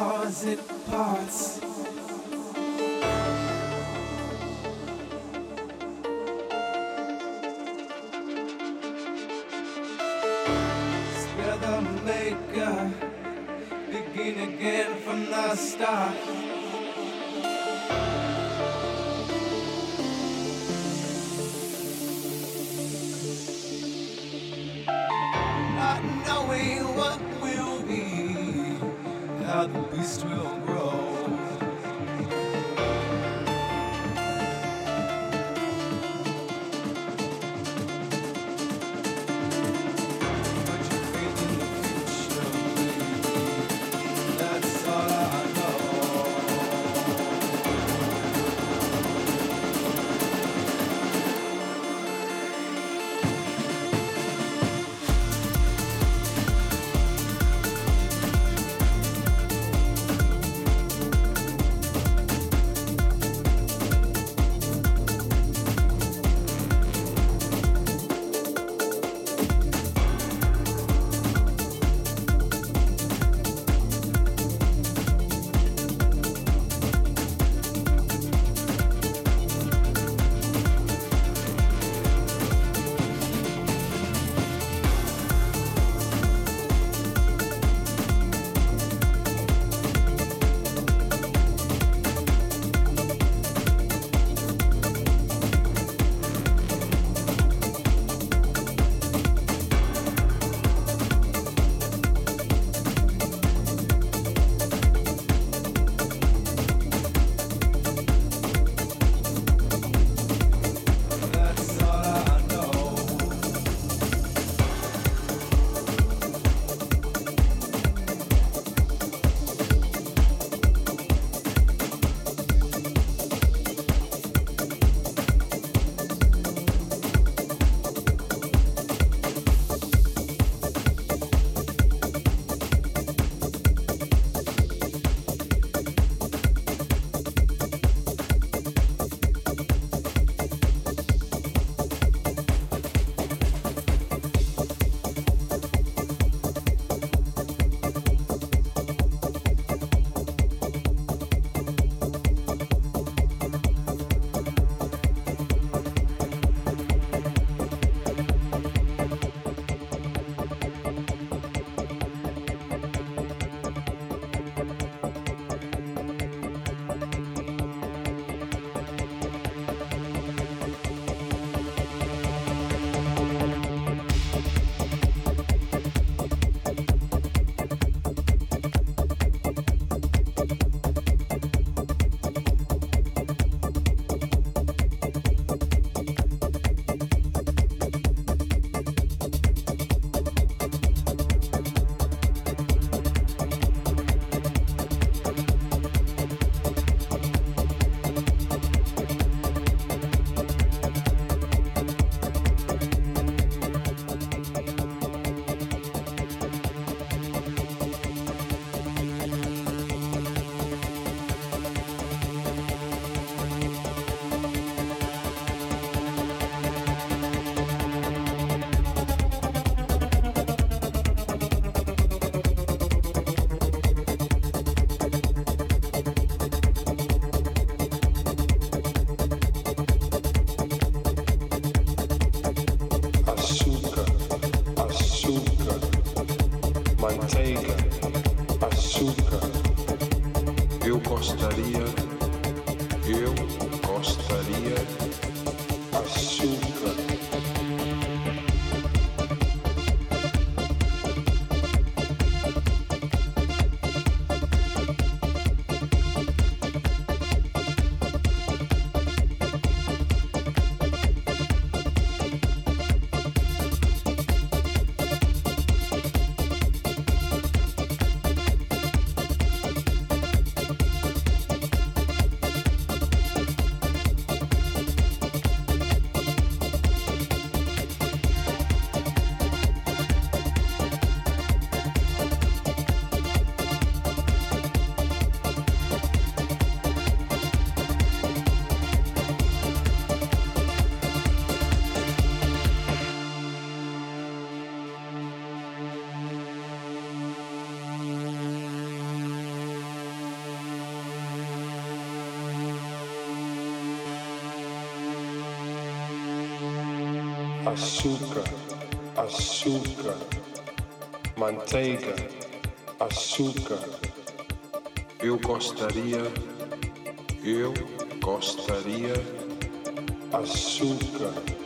composite parts. Spill the maker, begin again from the start. east will gostaria açúcar, açúcar, manteiga, açúcar. Eu gostaria, eu gostaria, açúcar.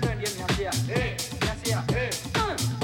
la grande. Eh.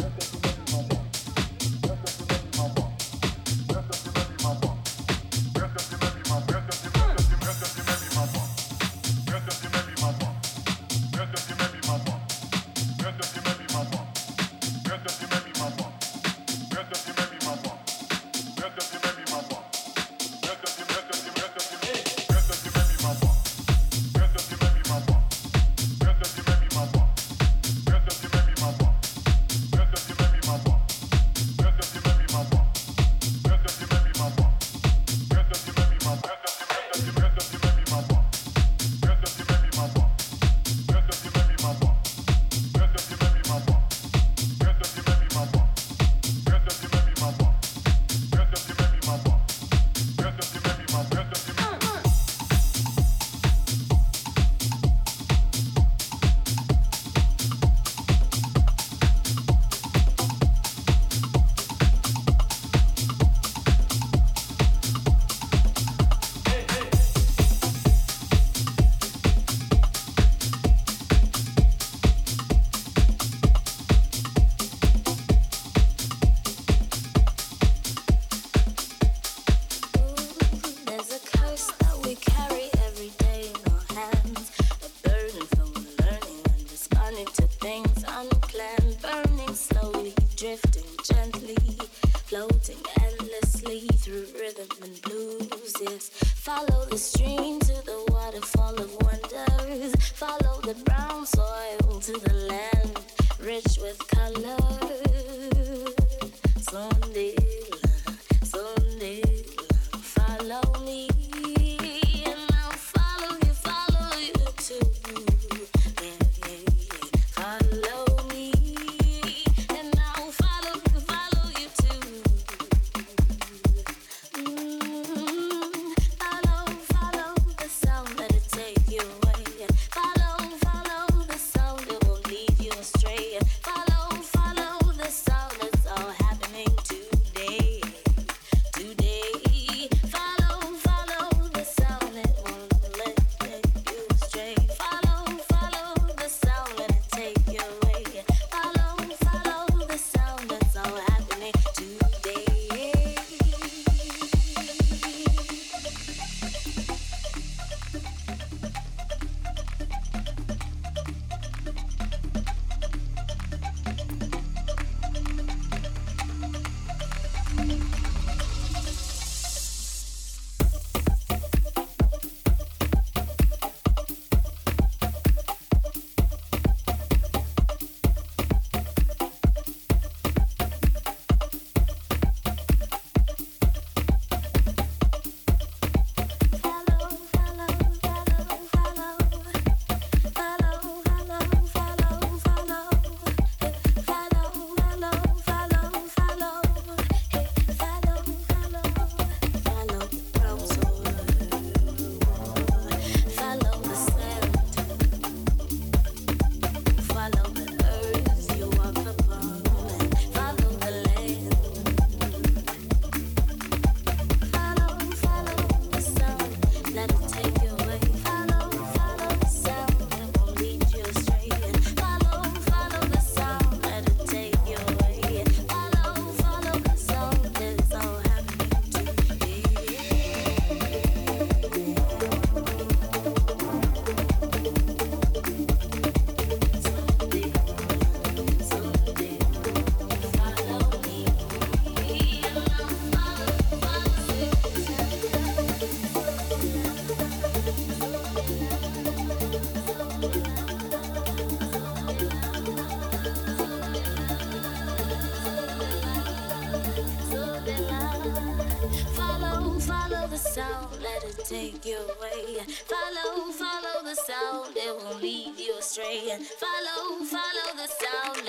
your way. Follow, follow the sound, it won't lead you astray. Follow, follow the sound.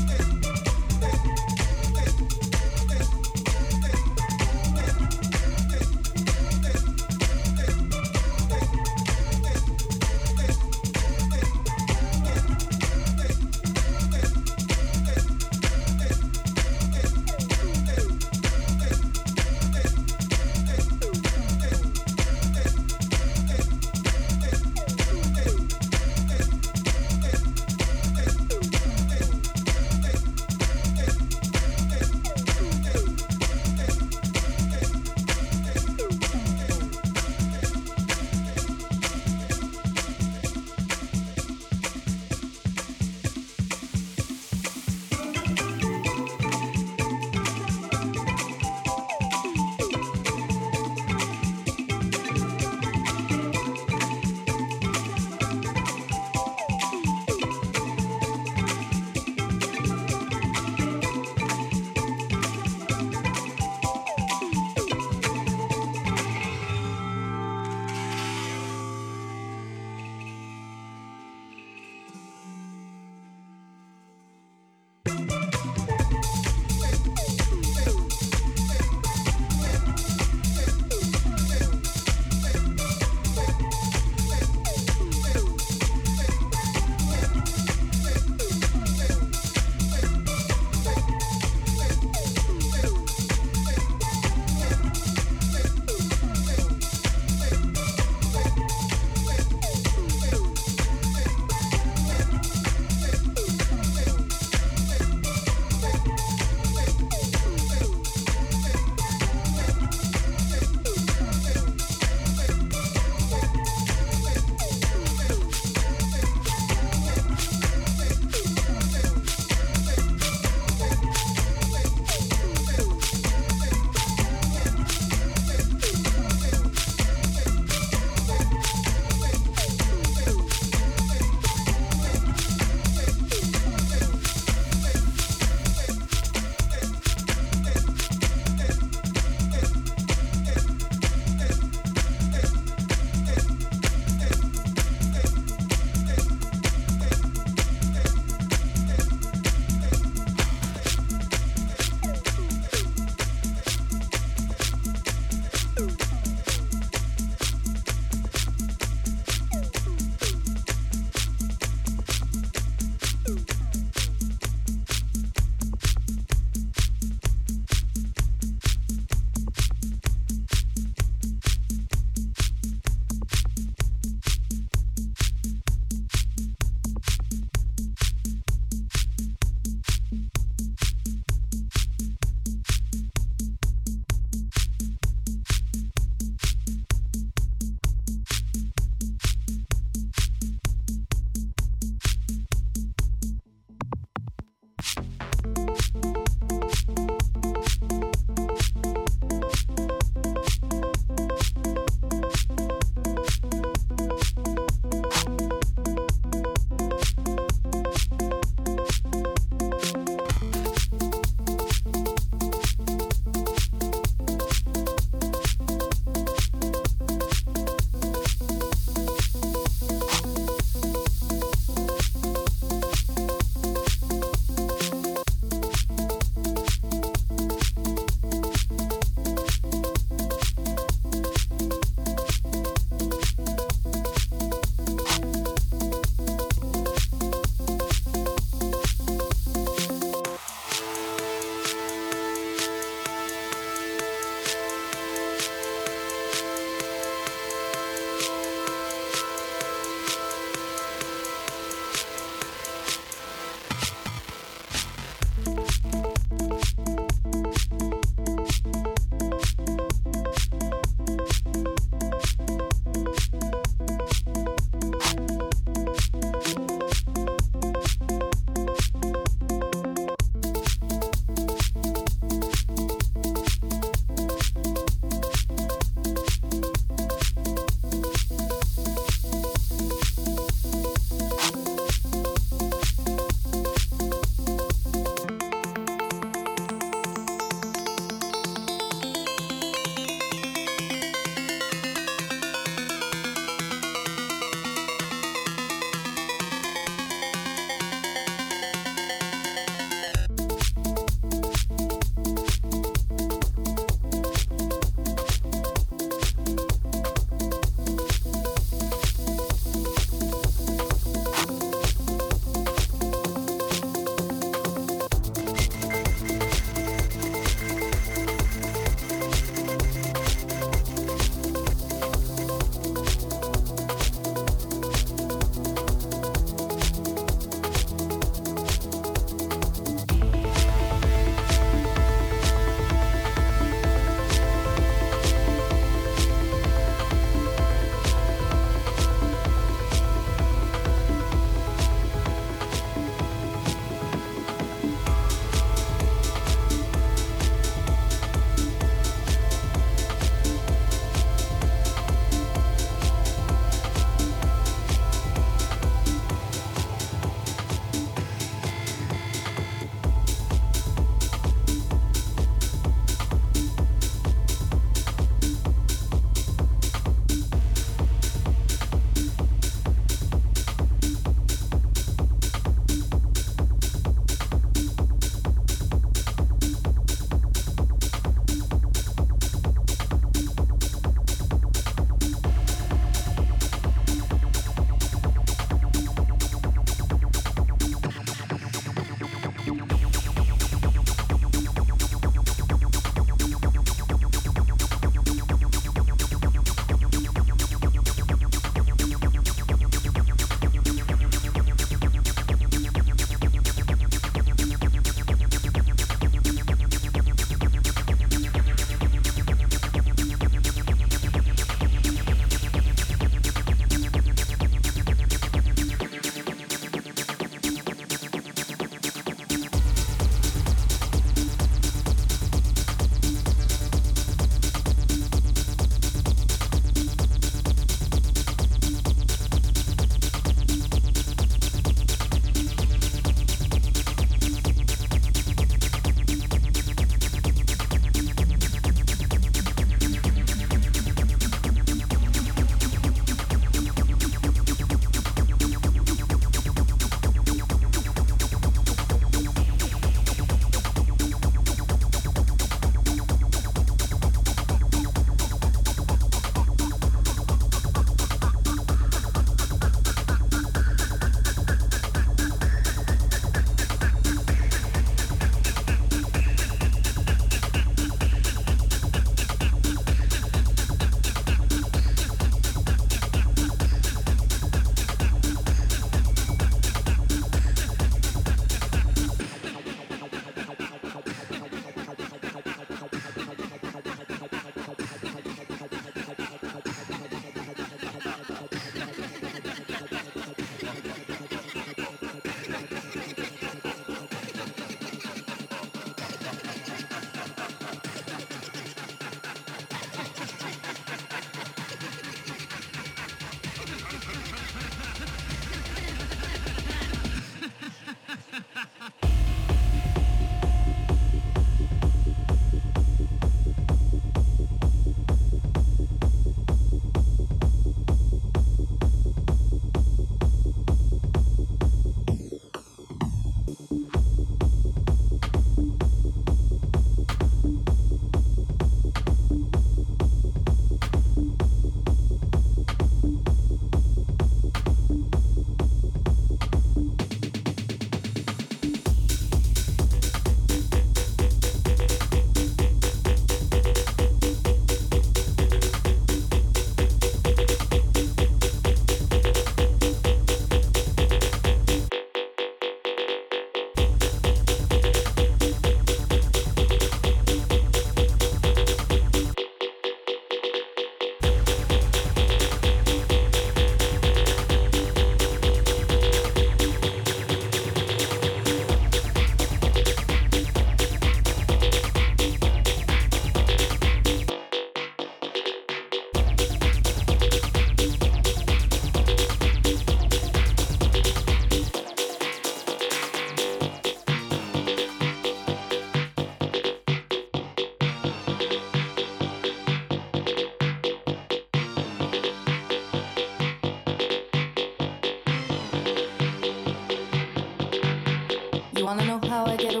how I get away.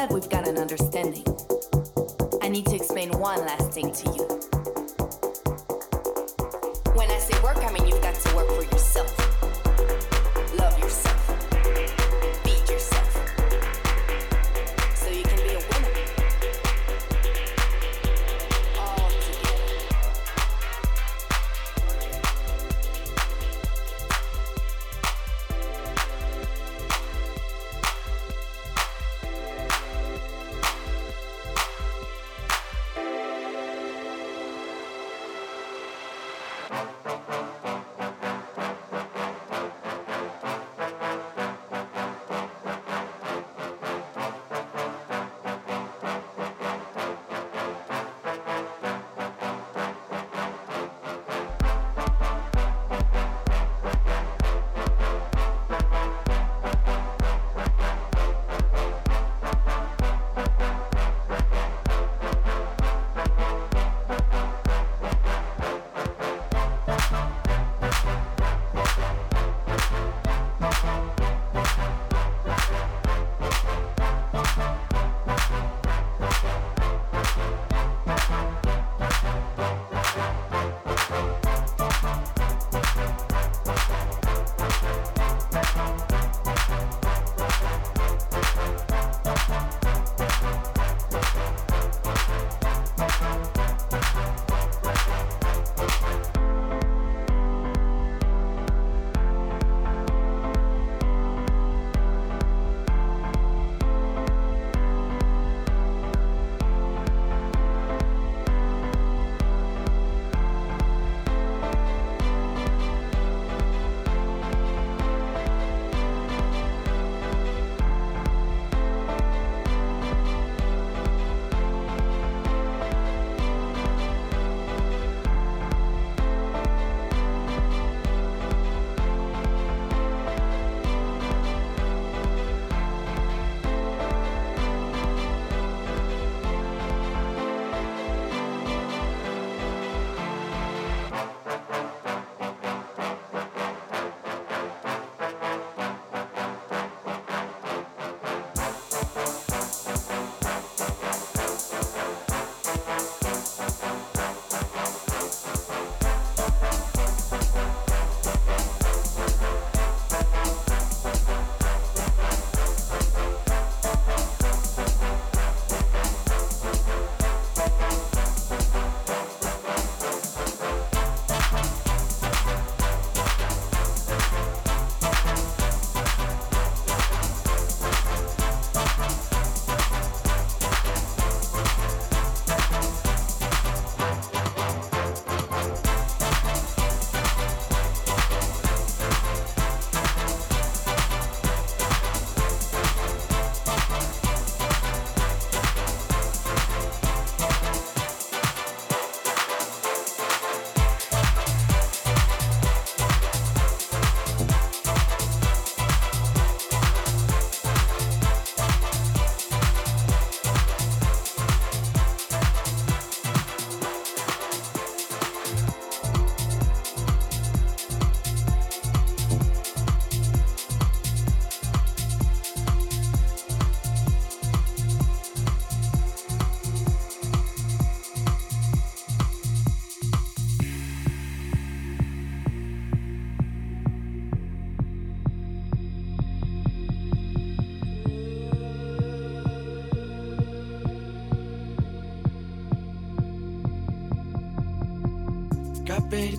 that we've got an understanding, I need to explain one last thing to you.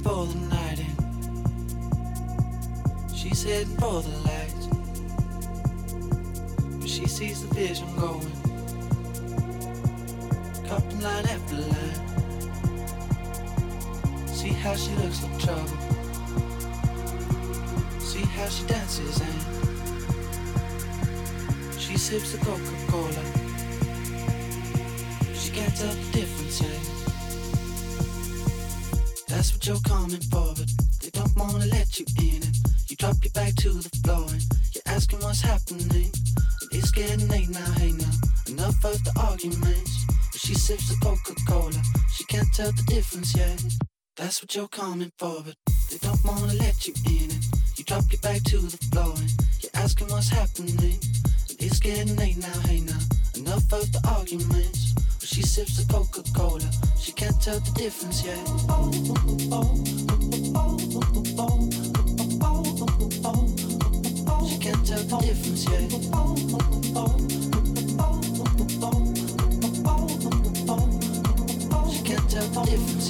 for the night in. She's heading for the lights. But she sees the vision going. you're coming forward. They don't wanna let you in it. you drop your back to the floor and you're asking what's happening. And it's getting late now, hey now. Enough of the arguments. But she sips the Coca-Cola, she can't tell the difference yet. She can't tell the difference yet. She can't tell the difference.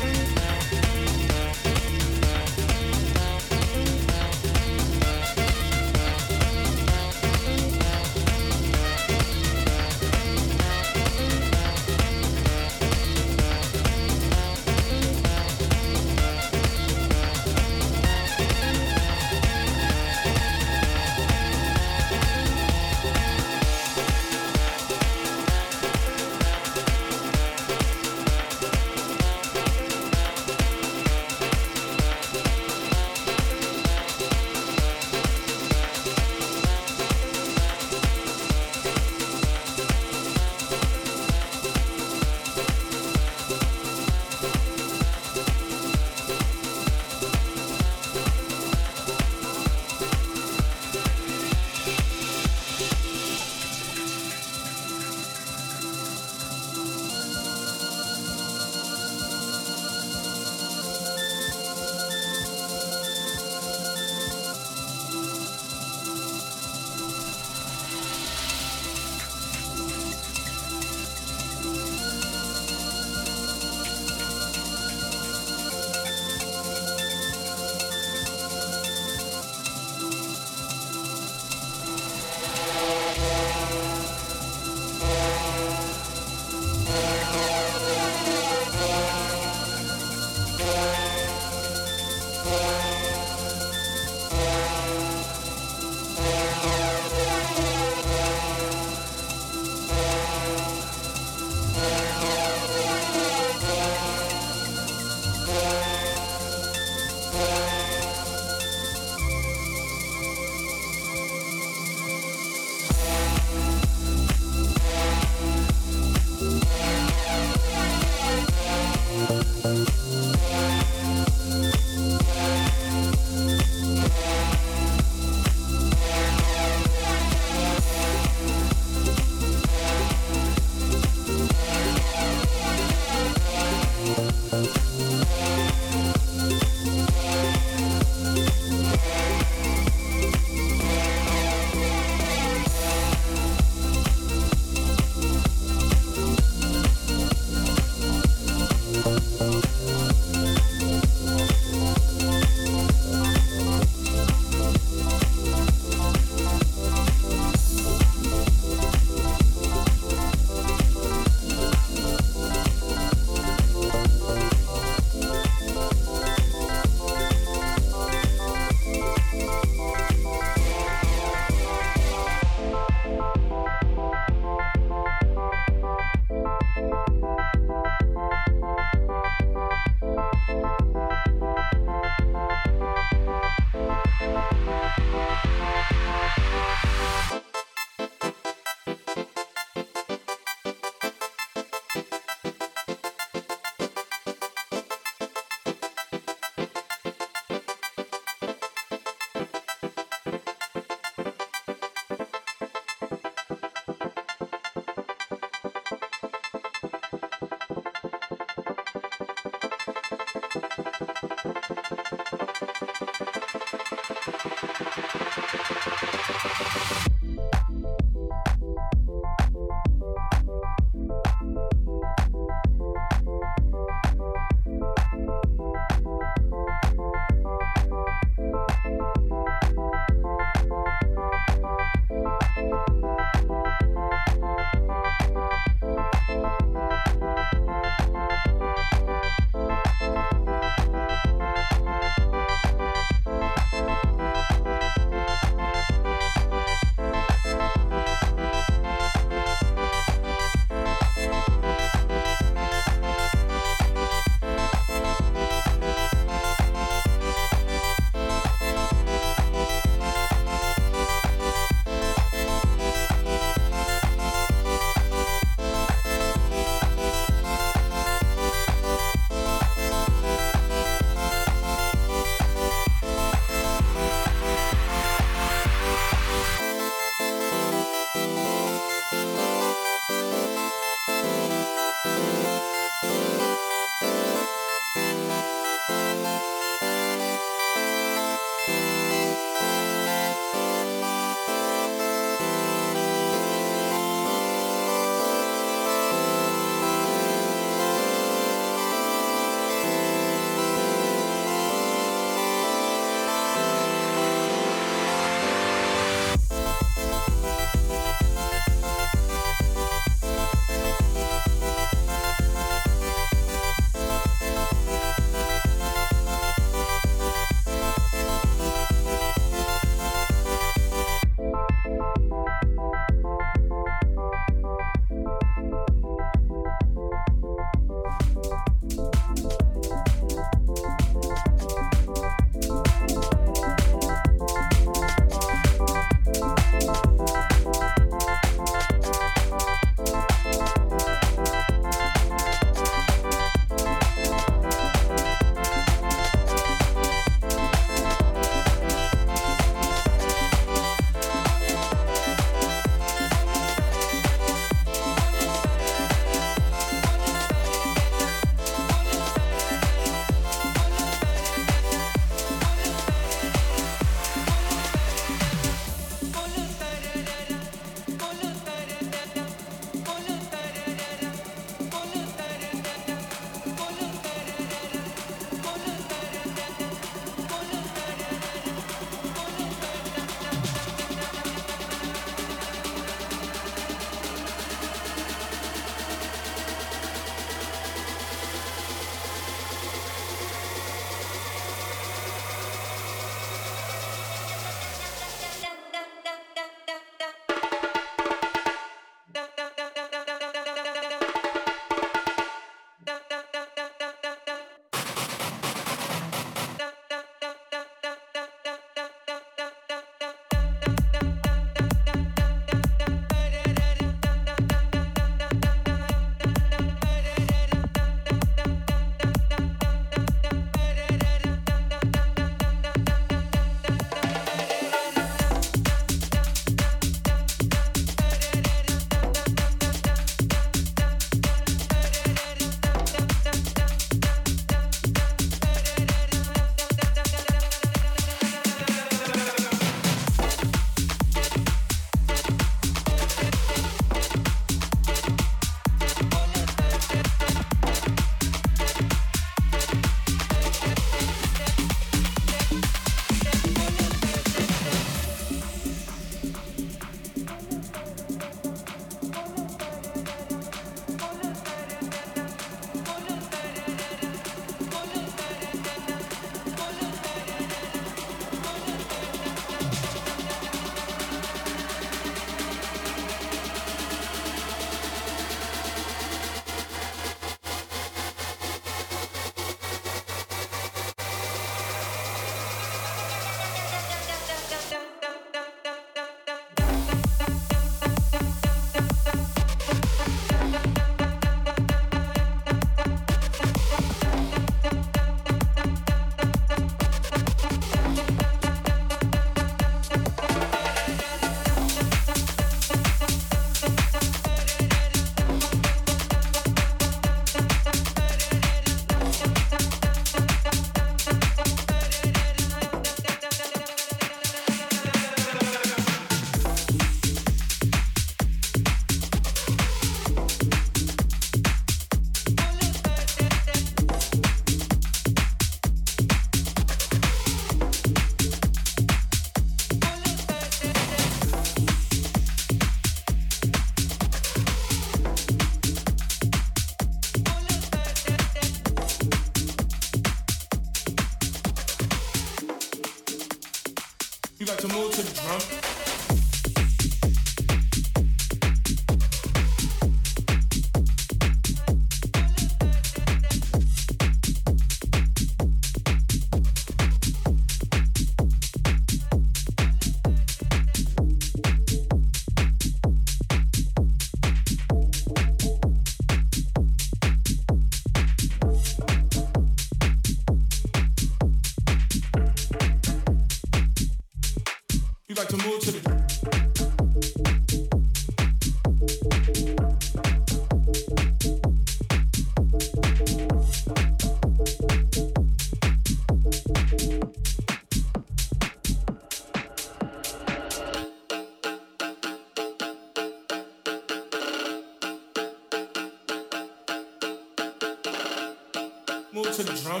Move to the drum.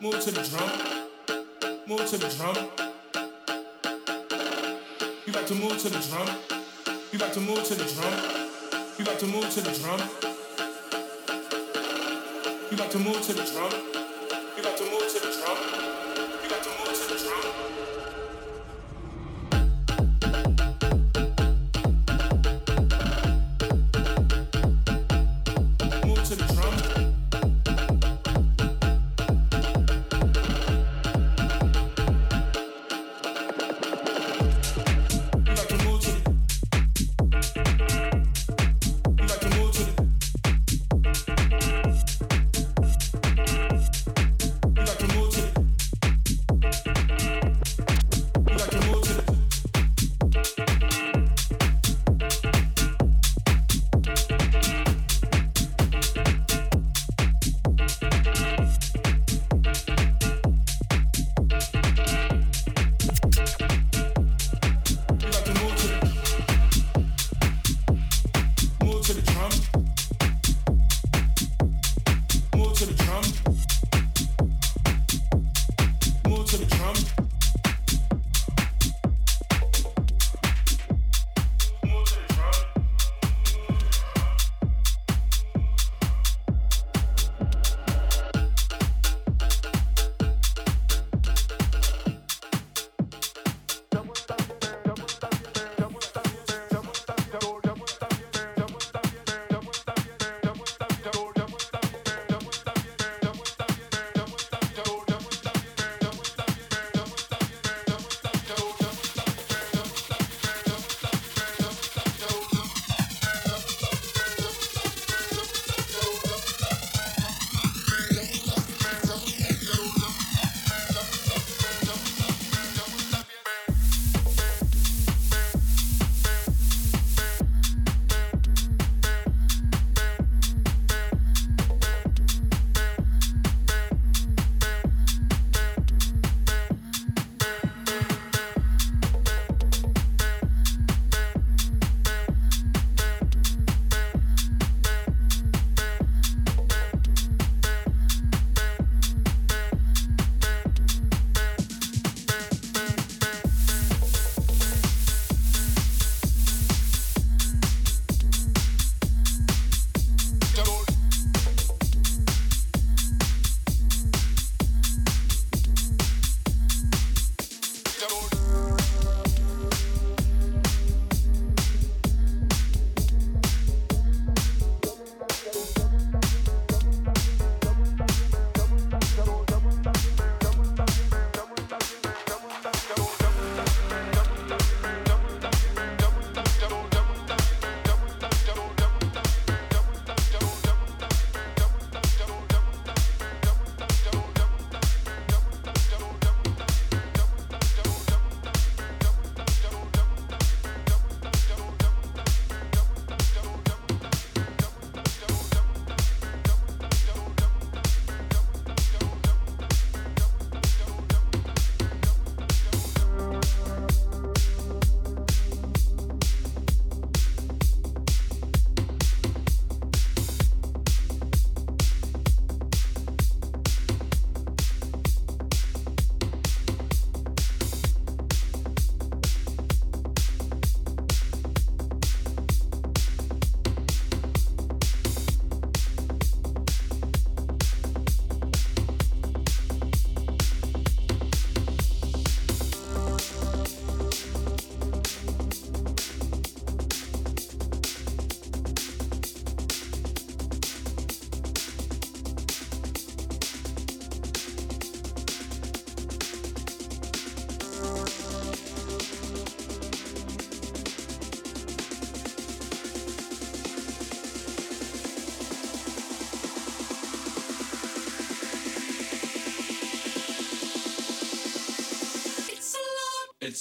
Move to the drum. Move to the drum. You got to move to the drum. You got to move to the drum. You got to move to the drum. You got to move to the drum.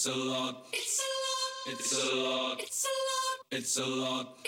It's a lot. It's a lot. It's a lot. It's a lot. It's a lot.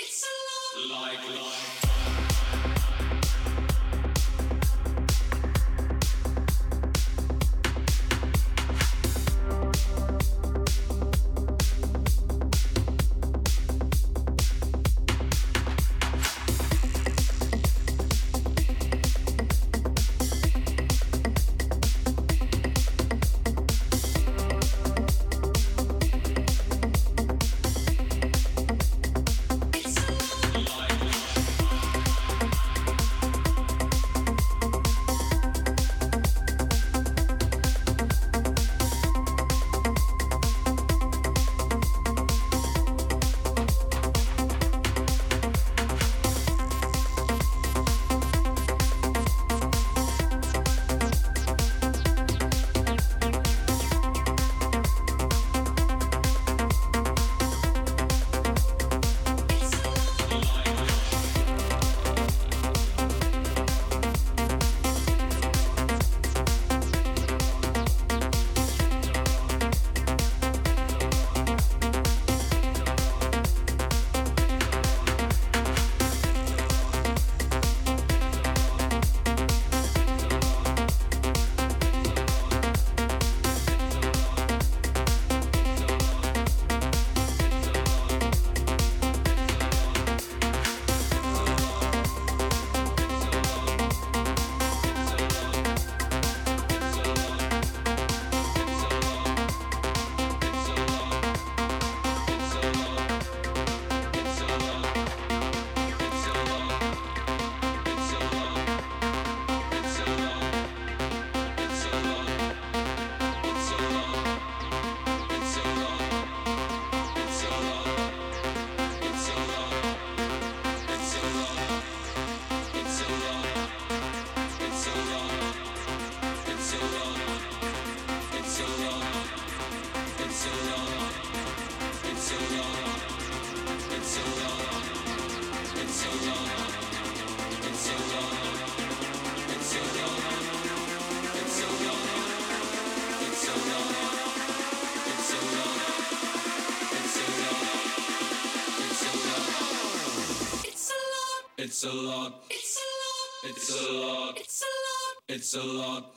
It's a lot. It's a lot. It's a lot. It's a lot. It's a lot.